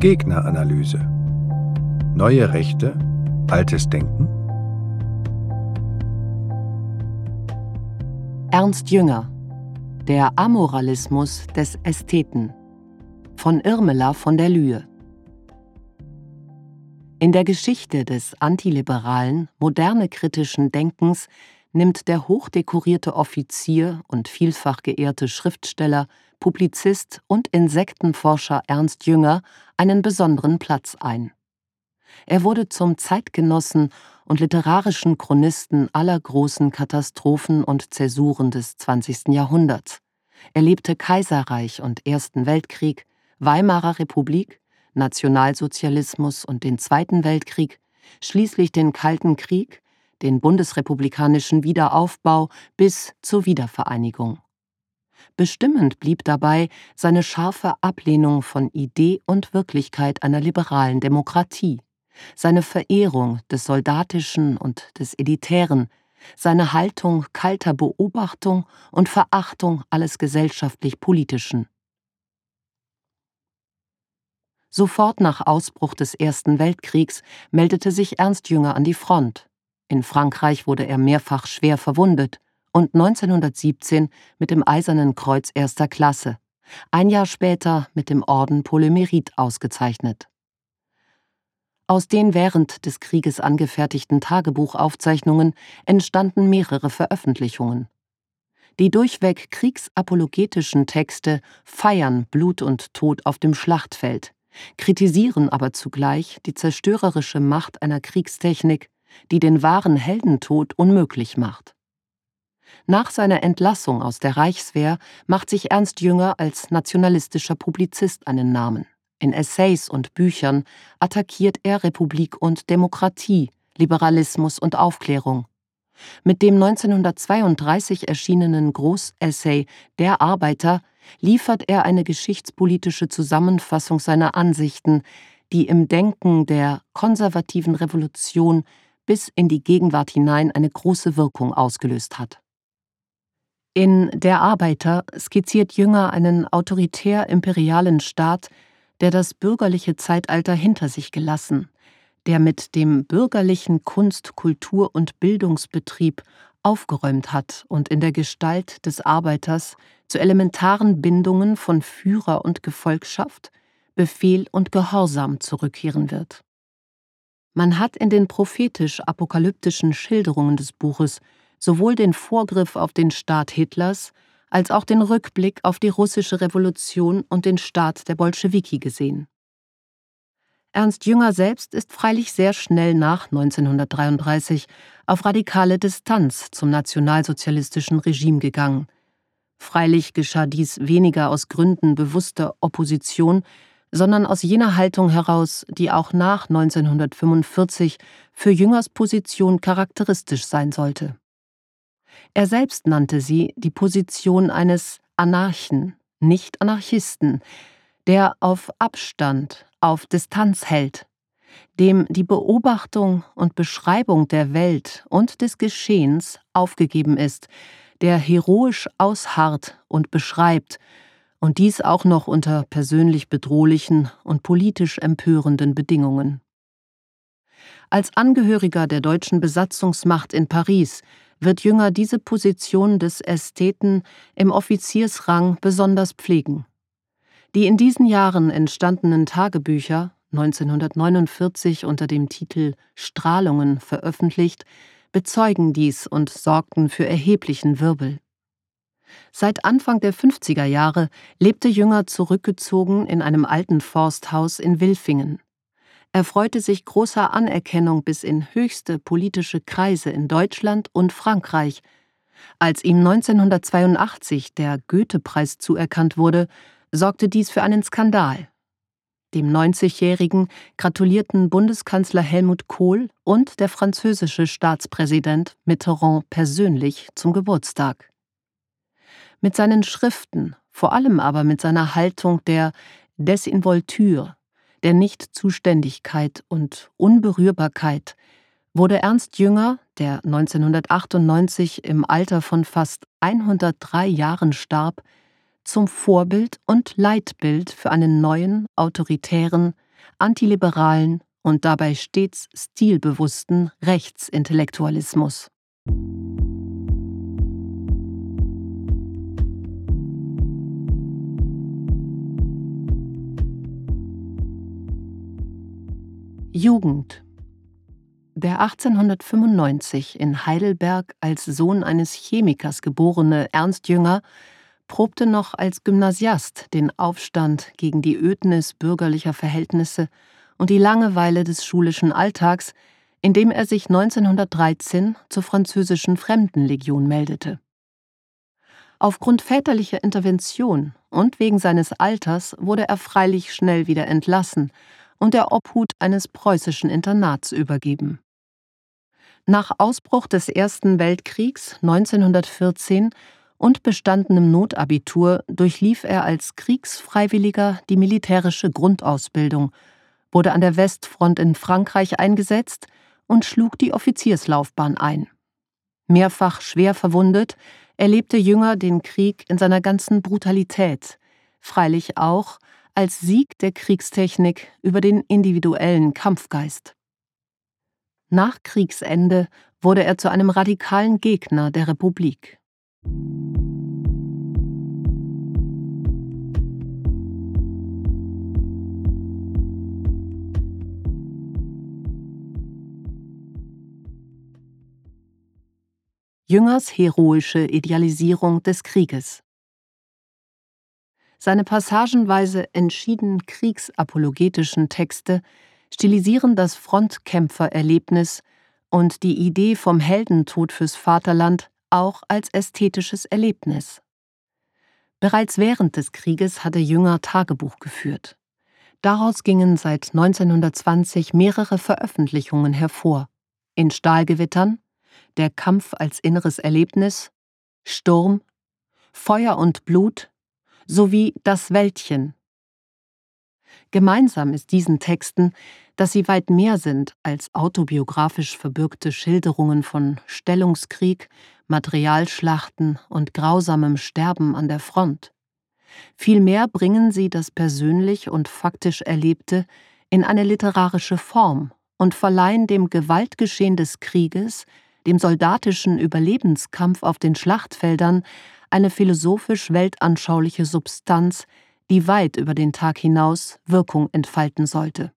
Gegneranalyse. Neue Rechte, altes Denken? Ernst Jünger Der Amoralismus des Ästheten von Irmela von der Lühe In der Geschichte des antiliberalen, moderne kritischen Denkens nimmt der hochdekorierte Offizier und vielfach geehrte Schriftsteller, Publizist und Insektenforscher Ernst Jünger einen besonderen Platz ein. Er wurde zum Zeitgenossen und literarischen Chronisten aller großen Katastrophen und Zäsuren des 20. Jahrhunderts. Er lebte Kaiserreich und Ersten Weltkrieg, Weimarer Republik, Nationalsozialismus und den Zweiten Weltkrieg, schließlich den Kalten Krieg, den bundesrepublikanischen Wiederaufbau bis zur Wiedervereinigung. Bestimmend blieb dabei seine scharfe Ablehnung von Idee und Wirklichkeit einer liberalen Demokratie, seine Verehrung des Soldatischen und des Elitären, seine Haltung kalter Beobachtung und Verachtung alles gesellschaftlich-politischen. Sofort nach Ausbruch des Ersten Weltkriegs meldete sich Ernst Jünger an die Front. In Frankreich wurde er mehrfach schwer verwundet und 1917 mit dem Eisernen Kreuz erster Klasse, ein Jahr später mit dem Orden Polymerit ausgezeichnet. Aus den während des Krieges angefertigten Tagebuchaufzeichnungen entstanden mehrere Veröffentlichungen. Die durchweg kriegsapologetischen Texte feiern Blut und Tod auf dem Schlachtfeld, kritisieren aber zugleich die zerstörerische Macht einer Kriegstechnik, die den wahren Heldentod unmöglich macht. Nach seiner Entlassung aus der Reichswehr macht sich Ernst Jünger als nationalistischer Publizist einen Namen. In Essays und Büchern attackiert er Republik und Demokratie, Liberalismus und Aufklärung. Mit dem 1932 erschienenen Großessay Der Arbeiter liefert er eine geschichtspolitische Zusammenfassung seiner Ansichten, die im Denken der konservativen Revolution bis in die Gegenwart hinein eine große Wirkung ausgelöst hat. In Der Arbeiter skizziert Jünger einen autoritär-imperialen Staat, der das bürgerliche Zeitalter hinter sich gelassen, der mit dem bürgerlichen Kunst-, Kultur- und Bildungsbetrieb aufgeräumt hat und in der Gestalt des Arbeiters zu elementaren Bindungen von Führer und Gefolgschaft, Befehl und Gehorsam zurückkehren wird. Man hat in den prophetisch-apokalyptischen Schilderungen des Buches sowohl den Vorgriff auf den Staat Hitlers als auch den Rückblick auf die russische Revolution und den Staat der Bolschewiki gesehen. Ernst Jünger selbst ist freilich sehr schnell nach 1933 auf radikale Distanz zum nationalsozialistischen Regime gegangen. Freilich geschah dies weniger aus Gründen bewusster Opposition, sondern aus jener Haltung heraus, die auch nach 1945 für Jüngers Position charakteristisch sein sollte. Er selbst nannte sie die Position eines Anarchen, nicht Anarchisten, der auf Abstand, auf Distanz hält, dem die Beobachtung und Beschreibung der Welt und des Geschehens aufgegeben ist, der heroisch ausharrt und beschreibt, und dies auch noch unter persönlich bedrohlichen und politisch empörenden Bedingungen. Als Angehöriger der deutschen Besatzungsmacht in Paris wird Jünger diese Position des Ästheten im Offiziersrang besonders pflegen. Die in diesen Jahren entstandenen Tagebücher, 1949 unter dem Titel Strahlungen veröffentlicht, bezeugen dies und sorgten für erheblichen Wirbel. Seit Anfang der 50er Jahre lebte Jünger zurückgezogen in einem alten Forsthaus in Wilfingen erfreute sich großer Anerkennung bis in höchste politische Kreise in Deutschland und Frankreich. Als ihm 1982 der Goethe-Preis zuerkannt wurde, sorgte dies für einen Skandal. Dem 90-Jährigen gratulierten Bundeskanzler Helmut Kohl und der französische Staatspräsident Mitterrand persönlich zum Geburtstag. Mit seinen Schriften, vor allem aber mit seiner Haltung der Desinvolture, der Nichtzuständigkeit und Unberührbarkeit wurde Ernst Jünger, der 1998 im Alter von fast 103 Jahren starb, zum Vorbild und Leitbild für einen neuen, autoritären, antiliberalen und dabei stets stilbewussten Rechtsintellektualismus. Jugend Der 1895 in Heidelberg als Sohn eines Chemikers geborene Ernst Jünger probte noch als Gymnasiast den Aufstand gegen die Ödnis bürgerlicher Verhältnisse und die Langeweile des schulischen Alltags, indem er sich 1913 zur französischen Fremdenlegion meldete. Aufgrund väterlicher Intervention und wegen seines Alters wurde er freilich schnell wieder entlassen und der Obhut eines preußischen Internats übergeben. Nach Ausbruch des Ersten Weltkriegs 1914 und bestandenem Notabitur durchlief er als Kriegsfreiwilliger die militärische Grundausbildung, wurde an der Westfront in Frankreich eingesetzt und schlug die Offizierslaufbahn ein. Mehrfach schwer verwundet, erlebte Jünger den Krieg in seiner ganzen Brutalität, freilich auch als Sieg der Kriegstechnik über den individuellen Kampfgeist. Nach Kriegsende wurde er zu einem radikalen Gegner der Republik. Jüngers heroische Idealisierung des Krieges seine passagenweise entschieden kriegsapologetischen Texte stilisieren das Frontkämpfererlebnis und die Idee vom Heldentod fürs Vaterland auch als ästhetisches Erlebnis. Bereits während des Krieges hatte Jünger Tagebuch geführt. Daraus gingen seit 1920 mehrere Veröffentlichungen hervor. In Stahlgewittern, Der Kampf als inneres Erlebnis, Sturm, Feuer und Blut, sowie Das Wäldchen. Gemeinsam ist diesen Texten, dass sie weit mehr sind als autobiografisch verbürgte Schilderungen von Stellungskrieg, Materialschlachten und grausamem Sterben an der Front. Vielmehr bringen sie das persönlich und faktisch Erlebte in eine literarische Form und verleihen dem Gewaltgeschehen des Krieges, dem soldatischen Überlebenskampf auf den Schlachtfeldern, eine philosophisch weltanschauliche Substanz, die weit über den Tag hinaus Wirkung entfalten sollte.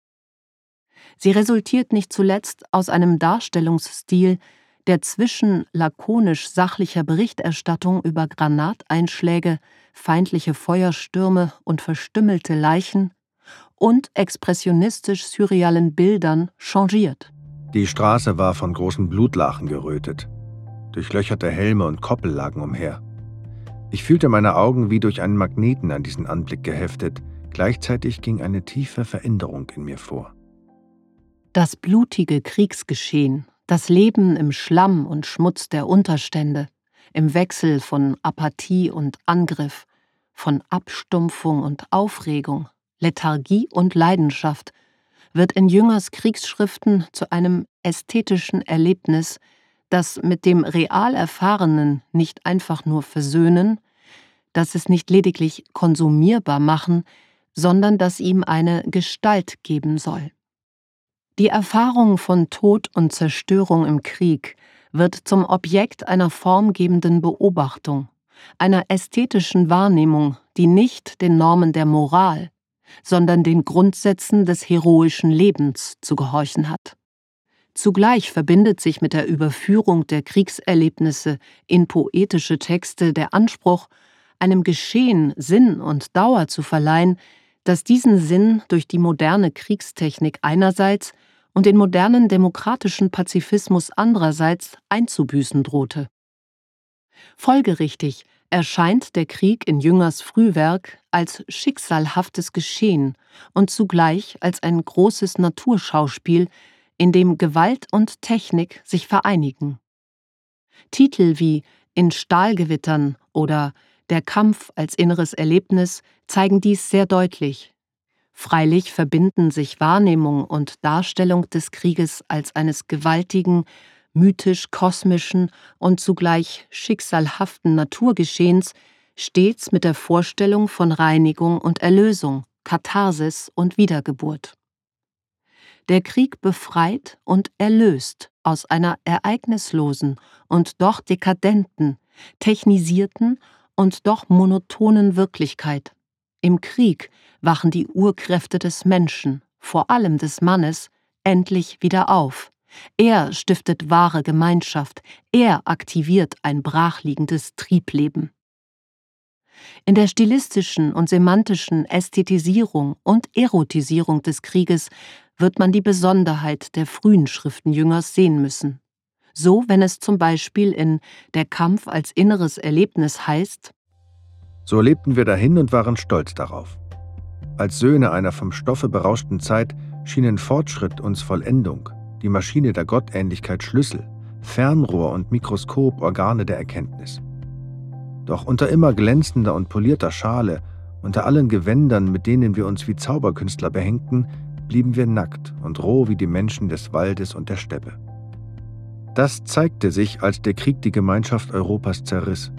Sie resultiert nicht zuletzt aus einem Darstellungsstil, der zwischen lakonisch sachlicher Berichterstattung über Granateinschläge, feindliche Feuerstürme und verstümmelte Leichen und expressionistisch surrealen Bildern changiert. Die Straße war von großen Blutlachen gerötet. Durchlöcherte Helme und Koppel lagen umher. Ich fühlte meine Augen wie durch einen Magneten an diesen Anblick geheftet, gleichzeitig ging eine tiefe Veränderung in mir vor. Das blutige Kriegsgeschehen, das Leben im Schlamm und Schmutz der Unterstände, im Wechsel von Apathie und Angriff, von Abstumpfung und Aufregung, Lethargie und Leidenschaft, wird in Jüngers Kriegsschriften zu einem ästhetischen Erlebnis, das mit dem real Erfahrenen nicht einfach nur versöhnen, das es nicht lediglich konsumierbar machen, sondern das ihm eine Gestalt geben soll. Die Erfahrung von Tod und Zerstörung im Krieg wird zum Objekt einer formgebenden Beobachtung, einer ästhetischen Wahrnehmung, die nicht den Normen der Moral, sondern den Grundsätzen des heroischen Lebens zu gehorchen hat. Zugleich verbindet sich mit der Überführung der Kriegserlebnisse in poetische Texte der Anspruch, einem Geschehen Sinn und Dauer zu verleihen, das diesen Sinn durch die moderne Kriegstechnik einerseits und den modernen demokratischen Pazifismus andererseits einzubüßen drohte. Folgerichtig erscheint der Krieg in Jüngers Frühwerk als schicksalhaftes Geschehen und zugleich als ein großes Naturschauspiel, in dem Gewalt und Technik sich vereinigen. Titel wie In Stahlgewittern oder Der Kampf als inneres Erlebnis zeigen dies sehr deutlich. Freilich verbinden sich Wahrnehmung und Darstellung des Krieges als eines gewaltigen, mythisch-kosmischen und zugleich schicksalhaften Naturgeschehens stets mit der Vorstellung von Reinigung und Erlösung, Katharsis und Wiedergeburt. Der Krieg befreit und erlöst aus einer ereignislosen und doch dekadenten, technisierten und doch monotonen Wirklichkeit. Im Krieg wachen die Urkräfte des Menschen, vor allem des Mannes, endlich wieder auf. Er stiftet wahre Gemeinschaft, er aktiviert ein brachliegendes Triebleben. In der stilistischen und semantischen Ästhetisierung und Erotisierung des Krieges wird man die Besonderheit der frühen Schriften Jüngers sehen müssen. So, wenn es zum Beispiel in Der Kampf als inneres Erlebnis heißt: So lebten wir dahin und waren stolz darauf. Als Söhne einer vom Stoffe berauschten Zeit schienen Fortschritt uns Vollendung, die Maschine der Gottähnlichkeit Schlüssel, Fernrohr und Mikroskop Organe der Erkenntnis. Doch unter immer glänzender und polierter Schale, unter allen Gewändern, mit denen wir uns wie Zauberkünstler behängten, blieben wir nackt und roh wie die Menschen des Waldes und der Steppe. Das zeigte sich, als der Krieg die Gemeinschaft Europas zerriss,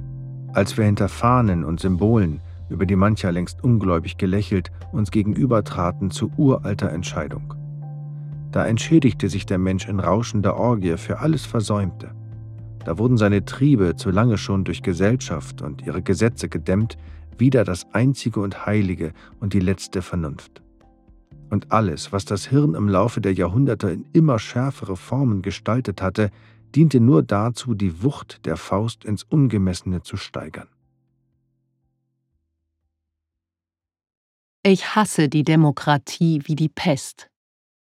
als wir hinter Fahnen und Symbolen, über die mancher längst ungläubig gelächelt, uns gegenübertraten zu uralter Entscheidung. Da entschädigte sich der Mensch in rauschender Orgie für alles Versäumte. Da wurden seine Triebe, zu lange schon durch Gesellschaft und ihre Gesetze gedämmt, wieder das Einzige und Heilige und die letzte Vernunft. Und alles, was das Hirn im Laufe der Jahrhunderte in immer schärfere Formen gestaltet hatte, diente nur dazu, die Wucht der Faust ins Ungemessene zu steigern. Ich hasse die Demokratie wie die Pest.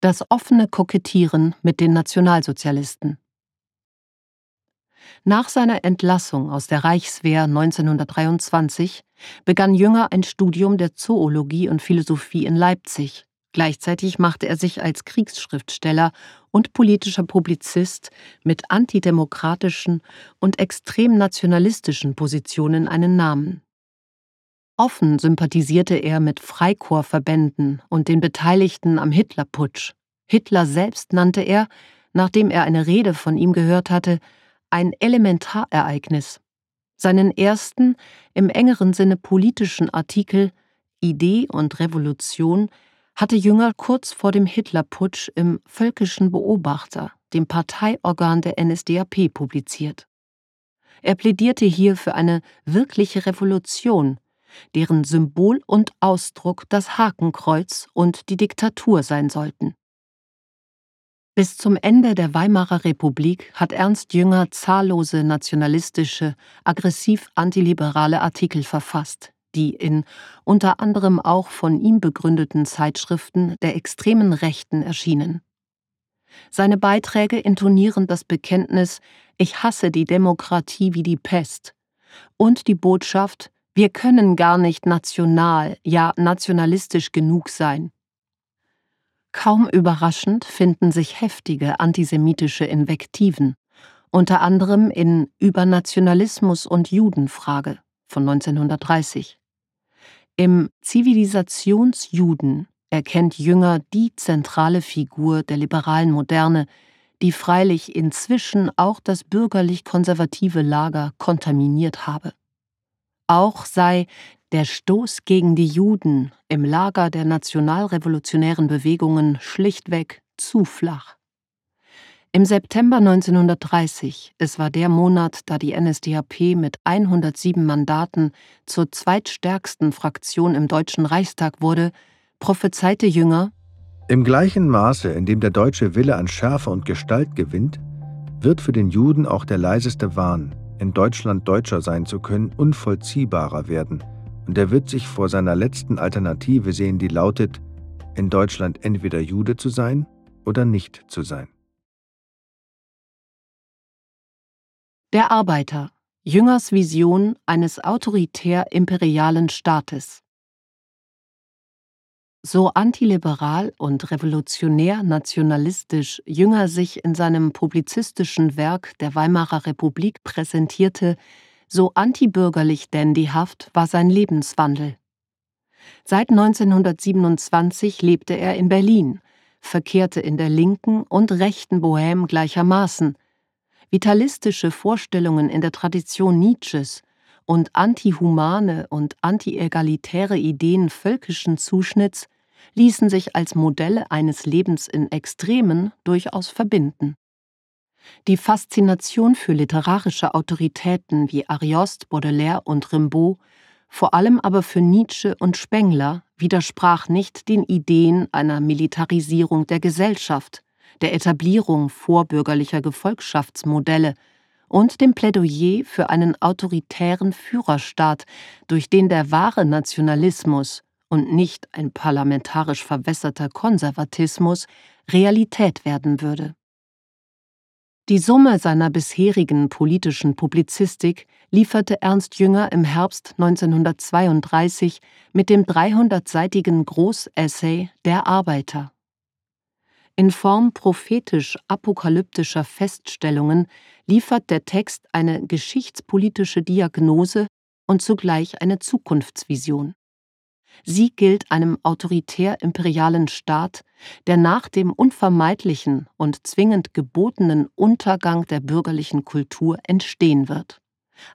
Das offene Kokettieren mit den Nationalsozialisten. Nach seiner Entlassung aus der Reichswehr 1923 begann Jünger ein Studium der Zoologie und Philosophie in Leipzig. Gleichzeitig machte er sich als Kriegsschriftsteller und politischer Publizist mit antidemokratischen und extrem nationalistischen Positionen einen Namen. Offen sympathisierte er mit Freikorpsverbänden und den Beteiligten am Hitlerputsch. Hitler selbst nannte er, nachdem er eine Rede von ihm gehört hatte, ein Elementarereignis. Seinen ersten, im engeren Sinne politischen Artikel Idee und Revolution hatte Jünger kurz vor dem Hitlerputsch im Völkischen Beobachter, dem Parteiorgan der NSDAP, publiziert. Er plädierte hier für eine wirkliche Revolution, deren Symbol und Ausdruck das Hakenkreuz und die Diktatur sein sollten. Bis zum Ende der Weimarer Republik hat Ernst Jünger zahllose nationalistische, aggressiv antiliberale Artikel verfasst, die in unter anderem auch von ihm begründeten Zeitschriften der extremen Rechten erschienen. Seine Beiträge intonieren das Bekenntnis Ich hasse die Demokratie wie die Pest und die Botschaft Wir können gar nicht national, ja nationalistisch genug sein. Kaum überraschend finden sich heftige antisemitische Invektiven, unter anderem in Übernationalismus und Judenfrage von 1930. Im Zivilisationsjuden erkennt Jünger die zentrale Figur der liberalen Moderne, die freilich inzwischen auch das bürgerlich-konservative Lager kontaminiert habe. Auch sei der Stoß gegen die Juden im Lager der nationalrevolutionären Bewegungen schlichtweg zu flach. Im September 1930, es war der Monat, da die NSDAP mit 107 Mandaten zur zweitstärksten Fraktion im Deutschen Reichstag wurde, prophezeite Jünger, Im gleichen Maße, in dem der deutsche Wille an Schärfe und Gestalt gewinnt, wird für den Juden auch der leiseste Wahn, in Deutschland Deutscher sein zu können, unvollziehbarer werden – und er wird sich vor seiner letzten Alternative sehen, die lautet, in Deutschland entweder Jude zu sein oder nicht zu sein. Der Arbeiter Jüngers Vision eines autoritär-imperialen Staates. So antiliberal und revolutionär nationalistisch Jünger sich in seinem publizistischen Werk der Weimarer Republik präsentierte, so antibürgerlich dandyhaft war sein Lebenswandel. Seit 1927 lebte er in Berlin, verkehrte in der linken und rechten Bohème gleichermaßen. Vitalistische Vorstellungen in der Tradition Nietzsches und antihumane und antiegalitäre Ideen völkischen Zuschnitts ließen sich als Modelle eines Lebens in Extremen durchaus verbinden. Die Faszination für literarische Autoritäten wie Ariost, Baudelaire und Rimbaud, vor allem aber für Nietzsche und Spengler, widersprach nicht den Ideen einer Militarisierung der Gesellschaft, der Etablierung vorbürgerlicher Gefolgschaftsmodelle und dem Plädoyer für einen autoritären Führerstaat, durch den der wahre Nationalismus und nicht ein parlamentarisch verwässerter Konservatismus Realität werden würde. Die Summe seiner bisherigen politischen Publizistik lieferte Ernst Jünger im Herbst 1932 mit dem 300-seitigen Großessay Der Arbeiter. In Form prophetisch-apokalyptischer Feststellungen liefert der Text eine geschichtspolitische Diagnose und zugleich eine Zukunftsvision. Sie gilt einem autoritär-imperialen Staat, der nach dem unvermeidlichen und zwingend gebotenen Untergang der bürgerlichen Kultur entstehen wird.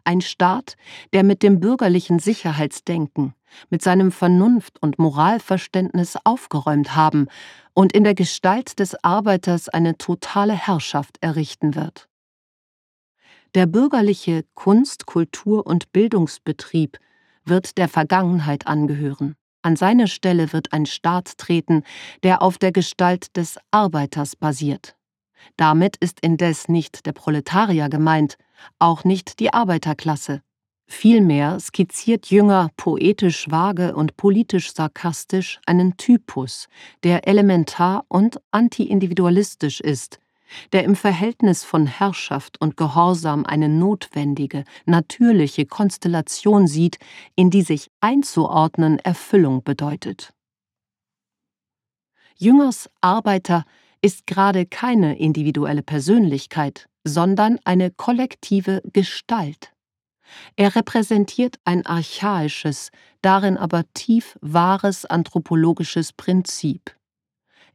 Ein Staat, der mit dem bürgerlichen Sicherheitsdenken, mit seinem Vernunft- und Moralverständnis aufgeräumt haben und in der Gestalt des Arbeiters eine totale Herrschaft errichten wird. Der bürgerliche Kunst-, Kultur- und Bildungsbetrieb wird der Vergangenheit angehören. An seine Stelle wird ein Staat treten, der auf der Gestalt des Arbeiters basiert. Damit ist indes nicht der Proletarier gemeint, auch nicht die Arbeiterklasse. Vielmehr skizziert Jünger poetisch vage und politisch sarkastisch einen Typus, der elementar und antiindividualistisch ist, der im Verhältnis von Herrschaft und Gehorsam eine notwendige, natürliche Konstellation sieht, in die sich einzuordnen Erfüllung bedeutet. Jüngers Arbeiter ist gerade keine individuelle Persönlichkeit, sondern eine kollektive Gestalt. Er repräsentiert ein archaisches, darin aber tief wahres anthropologisches Prinzip.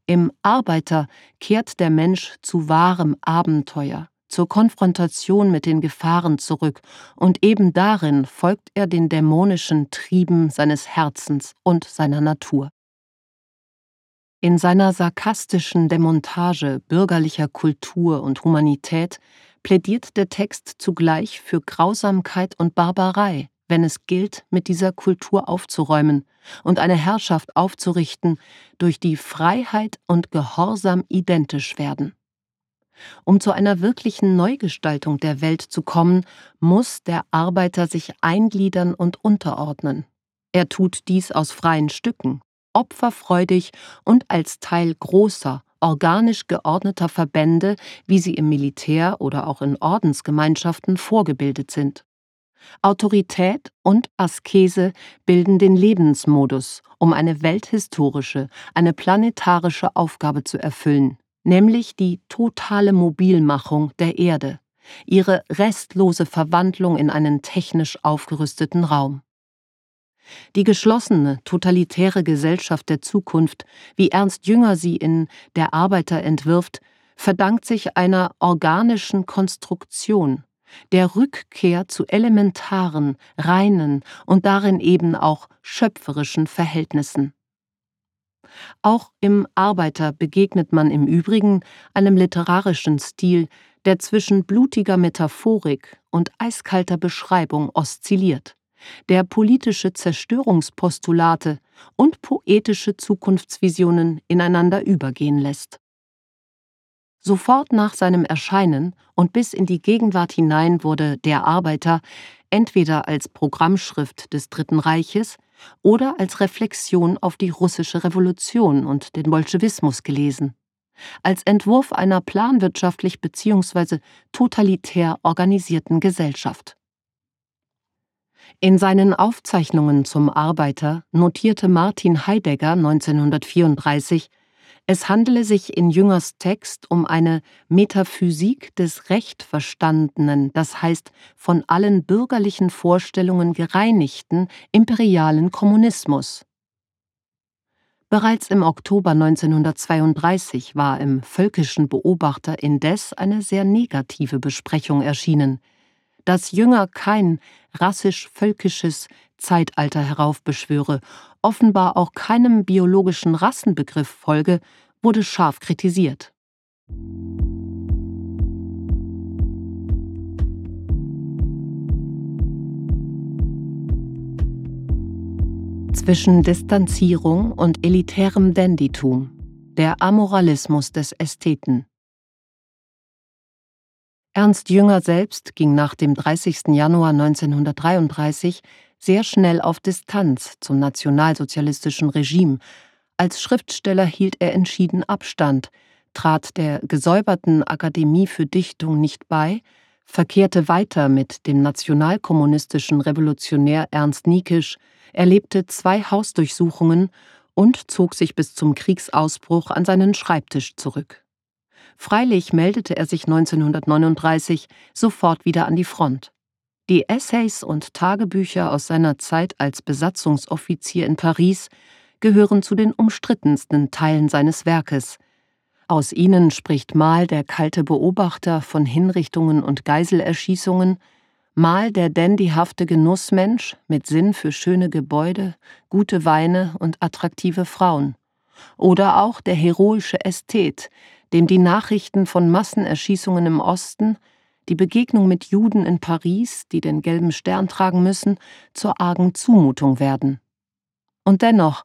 Im Arbeiter kehrt der Mensch zu wahrem Abenteuer, zur Konfrontation mit den Gefahren zurück, und eben darin folgt er den dämonischen Trieben seines Herzens und seiner Natur. In seiner sarkastischen Demontage bürgerlicher Kultur und Humanität plädiert der Text zugleich für Grausamkeit und Barbarei, wenn es gilt, mit dieser Kultur aufzuräumen und eine Herrschaft aufzurichten, durch die Freiheit und Gehorsam identisch werden. Um zu einer wirklichen Neugestaltung der Welt zu kommen, muss der Arbeiter sich eingliedern und unterordnen. Er tut dies aus freien Stücken, opferfreudig und als Teil großer, organisch geordneter Verbände, wie sie im Militär oder auch in Ordensgemeinschaften vorgebildet sind. Autorität und Askese bilden den Lebensmodus, um eine welthistorische, eine planetarische Aufgabe zu erfüllen, nämlich die totale Mobilmachung der Erde, ihre restlose Verwandlung in einen technisch aufgerüsteten Raum. Die geschlossene, totalitäre Gesellschaft der Zukunft, wie Ernst Jünger sie in Der Arbeiter entwirft, verdankt sich einer organischen Konstruktion, der Rückkehr zu elementaren, reinen und darin eben auch schöpferischen Verhältnissen. Auch im Arbeiter begegnet man im Übrigen einem literarischen Stil, der zwischen blutiger Metaphorik und eiskalter Beschreibung oszilliert, der politische Zerstörungspostulate und poetische Zukunftsvisionen ineinander übergehen lässt. Sofort nach seinem Erscheinen und bis in die Gegenwart hinein wurde Der Arbeiter entweder als Programmschrift des Dritten Reiches oder als Reflexion auf die russische Revolution und den Bolschewismus gelesen, als Entwurf einer planwirtschaftlich bzw. totalitär organisierten Gesellschaft. In seinen Aufzeichnungen zum Arbeiter notierte Martin Heidegger 1934, es handele sich in Jüngers Text um eine Metaphysik des Rechtverstandenen, das heißt von allen bürgerlichen Vorstellungen gereinigten imperialen Kommunismus. Bereits im Oktober 1932 war im Völkischen Beobachter indes eine sehr negative Besprechung erschienen. Dass Jünger kein rassisch-völkisches Zeitalter heraufbeschwöre, offenbar auch keinem biologischen Rassenbegriff folge, wurde scharf kritisiert. Zwischen Distanzierung und elitärem Dandytum, der Amoralismus des Ästheten. Ernst Jünger selbst ging nach dem 30. Januar 1933 sehr schnell auf Distanz zum nationalsozialistischen Regime. Als Schriftsteller hielt er entschieden Abstand, trat der gesäuberten Akademie für Dichtung nicht bei, verkehrte weiter mit dem nationalkommunistischen Revolutionär Ernst Niekisch, erlebte zwei Hausdurchsuchungen und zog sich bis zum Kriegsausbruch an seinen Schreibtisch zurück. Freilich meldete er sich 1939 sofort wieder an die Front. Die Essays und Tagebücher aus seiner Zeit als Besatzungsoffizier in Paris gehören zu den umstrittensten Teilen seines Werkes. Aus ihnen spricht mal der kalte Beobachter von Hinrichtungen und Geiselerschießungen, mal der dandyhafte Genussmensch mit Sinn für schöne Gebäude, gute Weine und attraktive Frauen, oder auch der heroische Ästhet, dem die Nachrichten von Massenerschießungen im Osten, die Begegnung mit Juden in Paris, die den gelben Stern tragen müssen, zur argen Zumutung werden. Und dennoch,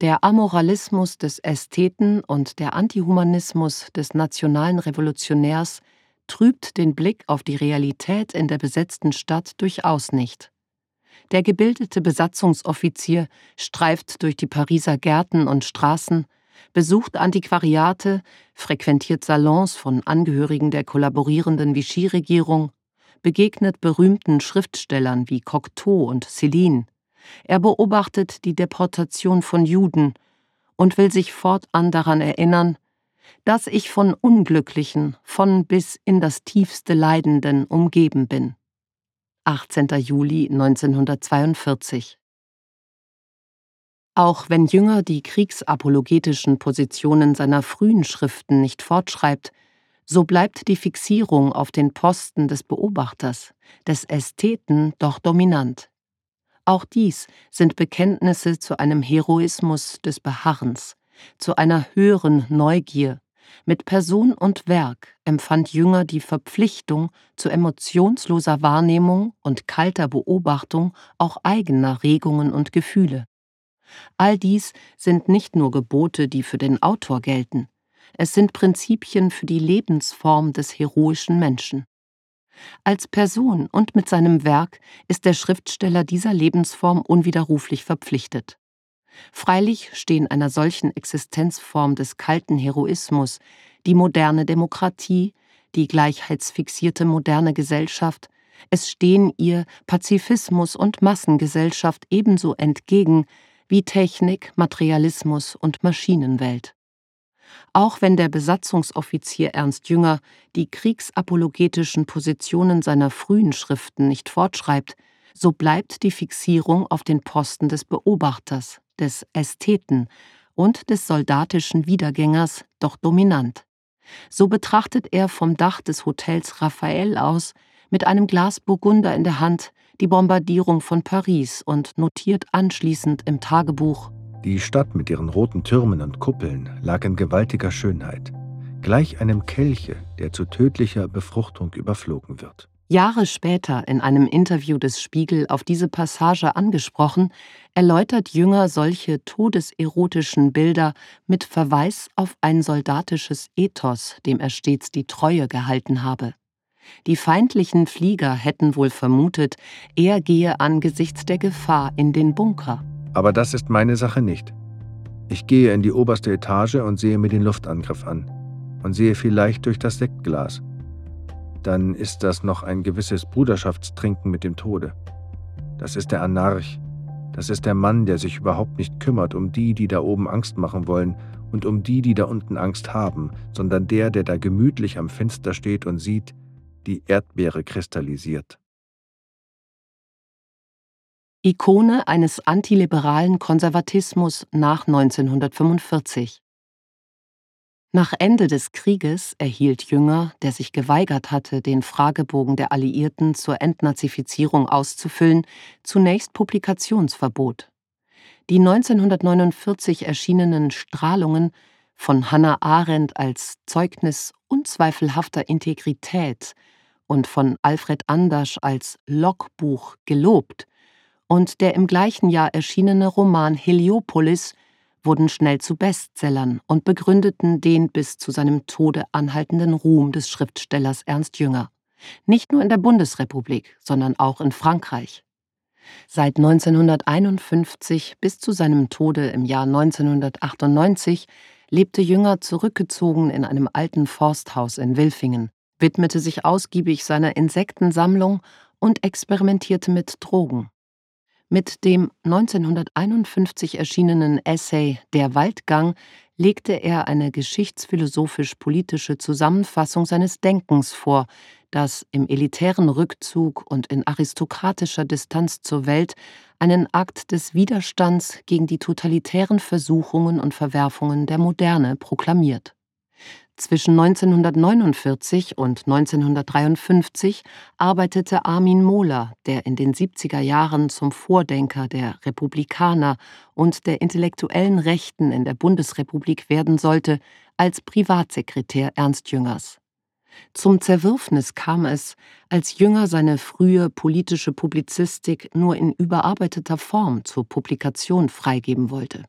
der Amoralismus des Ästheten und der Antihumanismus des nationalen Revolutionärs trübt den Blick auf die Realität in der besetzten Stadt durchaus nicht. Der gebildete Besatzungsoffizier streift durch die Pariser Gärten und Straßen, besucht Antiquariate, frequentiert Salons von Angehörigen der kollaborierenden Vichy-Regierung, begegnet berühmten Schriftstellern wie Cocteau und Céline. Er beobachtet die Deportation von Juden und will sich fortan daran erinnern, dass ich von Unglücklichen, von bis in das tiefste Leidenden umgeben bin. 18. Juli 1942 auch wenn Jünger die kriegsapologetischen Positionen seiner frühen Schriften nicht fortschreibt, so bleibt die Fixierung auf den Posten des Beobachters, des Ästheten doch dominant. Auch dies sind Bekenntnisse zu einem Heroismus des Beharrens, zu einer höheren Neugier. Mit Person und Werk empfand Jünger die Verpflichtung zu emotionsloser Wahrnehmung und kalter Beobachtung auch eigener Regungen und Gefühle. All dies sind nicht nur Gebote, die für den Autor gelten, es sind Prinzipien für die Lebensform des heroischen Menschen. Als Person und mit seinem Werk ist der Schriftsteller dieser Lebensform unwiderruflich verpflichtet. Freilich stehen einer solchen Existenzform des kalten Heroismus die moderne Demokratie, die gleichheitsfixierte moderne Gesellschaft, es stehen ihr Pazifismus und Massengesellschaft ebenso entgegen wie Technik, Materialismus und Maschinenwelt. Auch wenn der Besatzungsoffizier Ernst Jünger die kriegsapologetischen Positionen seiner frühen Schriften nicht fortschreibt, so bleibt die Fixierung auf den Posten des Beobachters, des Ästheten und des soldatischen Wiedergängers doch dominant. So betrachtet er vom Dach des Hotels Raphael aus, mit einem Glas Burgunder in der Hand, die Bombardierung von Paris und notiert anschließend im Tagebuch Die Stadt mit ihren roten Türmen und Kuppeln lag in gewaltiger Schönheit, gleich einem Kelche, der zu tödlicher Befruchtung überflogen wird. Jahre später in einem Interview des Spiegel auf diese Passage angesprochen, erläutert Jünger solche todeserotischen Bilder mit Verweis auf ein soldatisches Ethos, dem er stets die Treue gehalten habe. Die feindlichen Flieger hätten wohl vermutet, er gehe angesichts der Gefahr in den Bunker. Aber das ist meine Sache nicht. Ich gehe in die oberste Etage und sehe mir den Luftangriff an und sehe vielleicht durch das Sektglas. Dann ist das noch ein gewisses Bruderschaftstrinken mit dem Tode. Das ist der Anarch. Das ist der Mann, der sich überhaupt nicht kümmert um die, die da oben Angst machen wollen und um die, die da unten Angst haben, sondern der, der da gemütlich am Fenster steht und sieht, die Erdbeere kristallisiert. Ikone eines antiliberalen Konservatismus nach 1945 Nach Ende des Krieges erhielt Jünger, der sich geweigert hatte, den Fragebogen der Alliierten zur Entnazifizierung auszufüllen, zunächst Publikationsverbot. Die 1949 erschienenen Strahlungen von Hannah Arendt als Zeugnis unzweifelhafter Integrität und von Alfred Andersch als Logbuch gelobt. Und der im gleichen Jahr erschienene Roman Heliopolis wurden schnell zu Bestsellern und begründeten den bis zu seinem Tode anhaltenden Ruhm des Schriftstellers Ernst Jünger, nicht nur in der Bundesrepublik, sondern auch in Frankreich. Seit 1951 bis zu seinem Tode im Jahr 1998 lebte Jünger zurückgezogen in einem alten Forsthaus in Wilfingen, widmete sich ausgiebig seiner Insektensammlung und experimentierte mit Drogen. Mit dem 1951 erschienenen Essay Der Waldgang legte er eine geschichtsphilosophisch-politische Zusammenfassung seines Denkens vor, das im elitären Rückzug und in aristokratischer Distanz zur Welt einen Akt des Widerstands gegen die totalitären Versuchungen und Verwerfungen der Moderne proklamiert zwischen 1949 und 1953 arbeitete Armin Mohler, der in den 70er Jahren zum Vordenker der Republikaner und der intellektuellen Rechten in der Bundesrepublik werden sollte, als Privatsekretär Ernst Jüngers. Zum Zerwürfnis kam es, als Jünger seine frühe politische Publizistik nur in überarbeiteter Form zur Publikation freigeben wollte.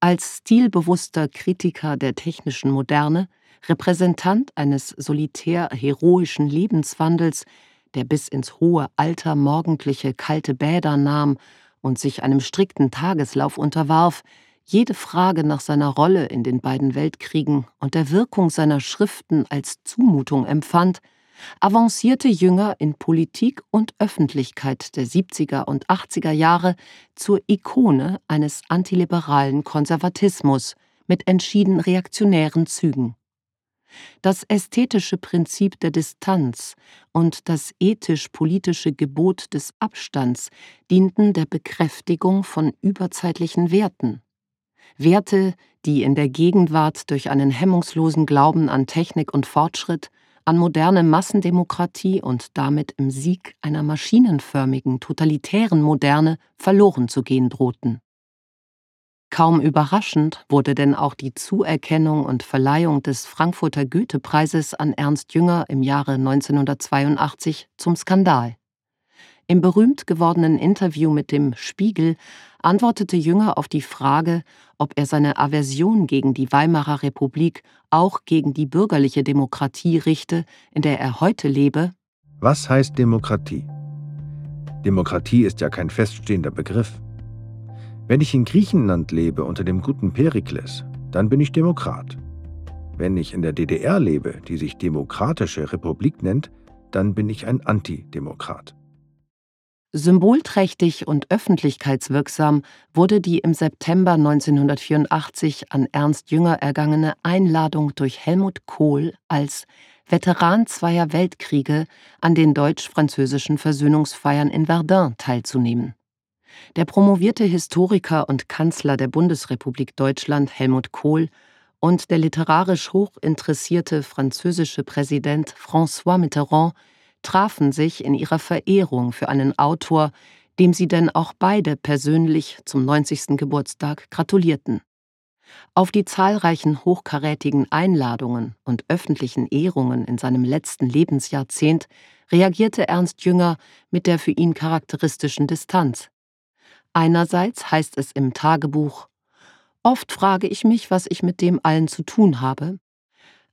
Als stilbewusster Kritiker der technischen Moderne, Repräsentant eines solitär heroischen Lebenswandels, der bis ins hohe Alter morgendliche kalte Bäder nahm und sich einem strikten Tageslauf unterwarf, jede Frage nach seiner Rolle in den beiden Weltkriegen und der Wirkung seiner Schriften als Zumutung empfand, avancierte Jünger in Politik und Öffentlichkeit der 70er und 80er Jahre zur Ikone eines antiliberalen Konservatismus mit entschieden reaktionären Zügen. Das ästhetische Prinzip der Distanz und das ethisch-politische Gebot des Abstands dienten der Bekräftigung von überzeitlichen Werten. Werte, die in der Gegenwart durch einen hemmungslosen Glauben an Technik und Fortschritt an moderne Massendemokratie und damit im Sieg einer maschinenförmigen, totalitären Moderne verloren zu gehen drohten. Kaum überraschend wurde denn auch die Zuerkennung und Verleihung des Frankfurter Goethe-Preises an Ernst Jünger im Jahre 1982 zum Skandal. Im berühmt gewordenen Interview mit dem Spiegel antwortete Jünger auf die Frage, ob er seine Aversion gegen die Weimarer Republik auch gegen die bürgerliche Demokratie richte, in der er heute lebe. Was heißt Demokratie? Demokratie ist ja kein feststehender Begriff. Wenn ich in Griechenland lebe unter dem guten Perikles, dann bin ich Demokrat. Wenn ich in der DDR lebe, die sich Demokratische Republik nennt, dann bin ich ein Antidemokrat. Symbolträchtig und öffentlichkeitswirksam wurde die im September 1984 an Ernst Jünger ergangene Einladung durch Helmut Kohl als Veteran zweier Weltkriege an den deutsch-französischen Versöhnungsfeiern in Verdun teilzunehmen. Der promovierte Historiker und Kanzler der Bundesrepublik Deutschland Helmut Kohl und der literarisch hochinteressierte französische Präsident François Mitterrand trafen sich in ihrer Verehrung für einen Autor, dem sie denn auch beide persönlich zum 90. Geburtstag gratulierten. Auf die zahlreichen hochkarätigen Einladungen und öffentlichen Ehrungen in seinem letzten Lebensjahrzehnt reagierte Ernst Jünger mit der für ihn charakteristischen Distanz. Einerseits heißt es im Tagebuch Oft frage ich mich, was ich mit dem allen zu tun habe,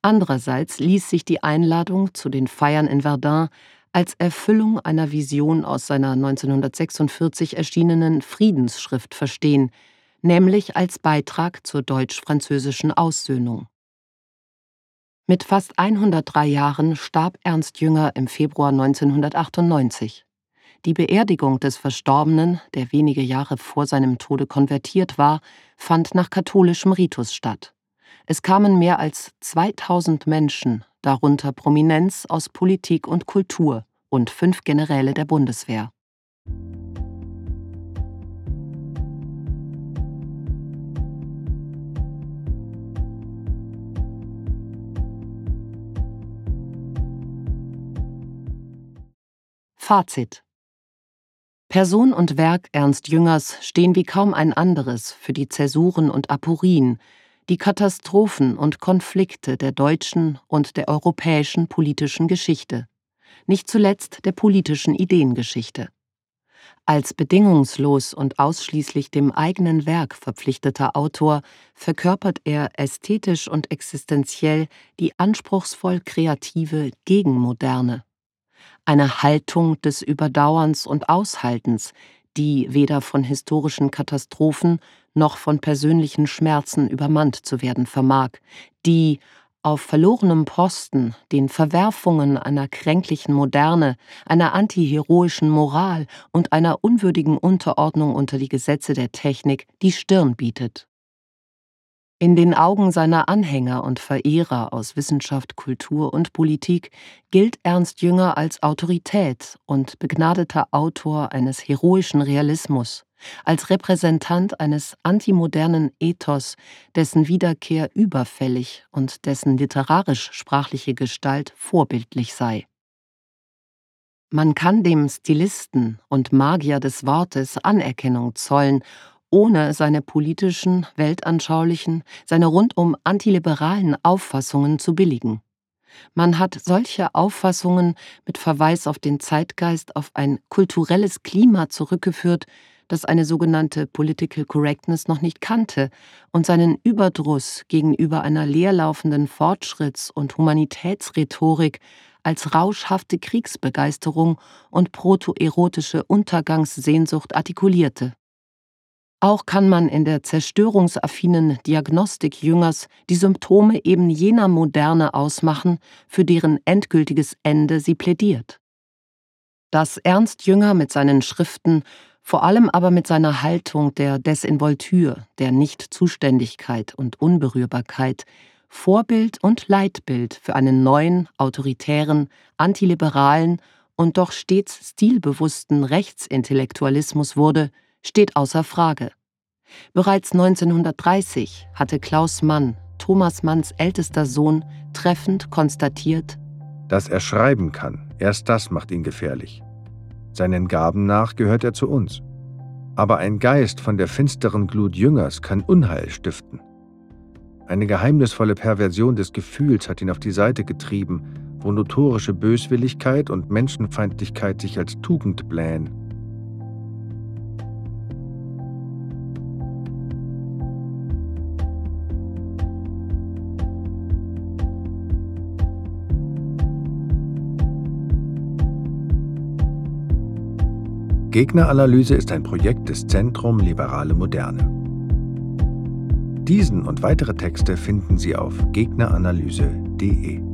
Andererseits ließ sich die Einladung zu den Feiern in Verdun als Erfüllung einer Vision aus seiner 1946 erschienenen Friedensschrift verstehen, nämlich als Beitrag zur deutsch-französischen Aussöhnung. Mit fast 103 Jahren starb Ernst Jünger im Februar 1998. Die Beerdigung des Verstorbenen, der wenige Jahre vor seinem Tode konvertiert war, fand nach katholischem Ritus statt. Es kamen mehr als 2000 Menschen, darunter Prominenz aus Politik und Kultur und fünf Generäle der Bundeswehr. Fazit Person und Werk Ernst Jüngers stehen wie kaum ein anderes für die Zäsuren und Aporien, die Katastrophen und Konflikte der deutschen und der europäischen politischen Geschichte, nicht zuletzt der politischen Ideengeschichte. Als bedingungslos und ausschließlich dem eigenen Werk verpflichteter Autor verkörpert er ästhetisch und existenziell die anspruchsvoll kreative Gegenmoderne. Eine Haltung des Überdauerns und Aushaltens, die weder von historischen Katastrophen noch von persönlichen Schmerzen übermannt zu werden vermag, die auf verlorenem Posten den Verwerfungen einer kränklichen Moderne, einer antiheroischen Moral und einer unwürdigen Unterordnung unter die Gesetze der Technik die Stirn bietet. In den Augen seiner Anhänger und Verehrer aus Wissenschaft, Kultur und Politik gilt Ernst Jünger als Autorität und begnadeter Autor eines heroischen Realismus, als Repräsentant eines antimodernen Ethos, dessen Wiederkehr überfällig und dessen literarisch-sprachliche Gestalt vorbildlich sei. Man kann dem Stilisten und Magier des Wortes Anerkennung zollen, ohne seine politischen, weltanschaulichen, seine rundum antiliberalen Auffassungen zu billigen. Man hat solche Auffassungen mit Verweis auf den Zeitgeist auf ein kulturelles Klima zurückgeführt, das eine sogenannte Political Correctness noch nicht kannte und seinen Überdruss gegenüber einer leerlaufenden Fortschritts- und Humanitätsrhetorik als rauschhafte Kriegsbegeisterung und protoerotische Untergangssehnsucht artikulierte. Auch kann man in der zerstörungsaffinen Diagnostik Jüngers die Symptome eben jener Moderne ausmachen, für deren endgültiges Ende sie plädiert. Dass Ernst Jünger mit seinen Schriften vor allem aber mit seiner Haltung der Desinvoltür, der Nichtzuständigkeit und Unberührbarkeit Vorbild und Leitbild für einen neuen, autoritären, antiliberalen und doch stets stilbewussten Rechtsintellektualismus wurde, steht außer Frage. Bereits 1930 hatte Klaus Mann, Thomas Manns ältester Sohn, treffend konstatiert, dass er schreiben kann, erst das macht ihn gefährlich. Seinen Gaben nach gehört er zu uns. Aber ein Geist von der finsteren Glut Jüngers kann Unheil stiften. Eine geheimnisvolle Perversion des Gefühls hat ihn auf die Seite getrieben, wo notorische Böswilligkeit und Menschenfeindlichkeit sich als Tugend blähen. Gegneranalyse ist ein Projekt des Zentrum Liberale Moderne. Diesen und weitere Texte finden Sie auf gegneranalyse.de.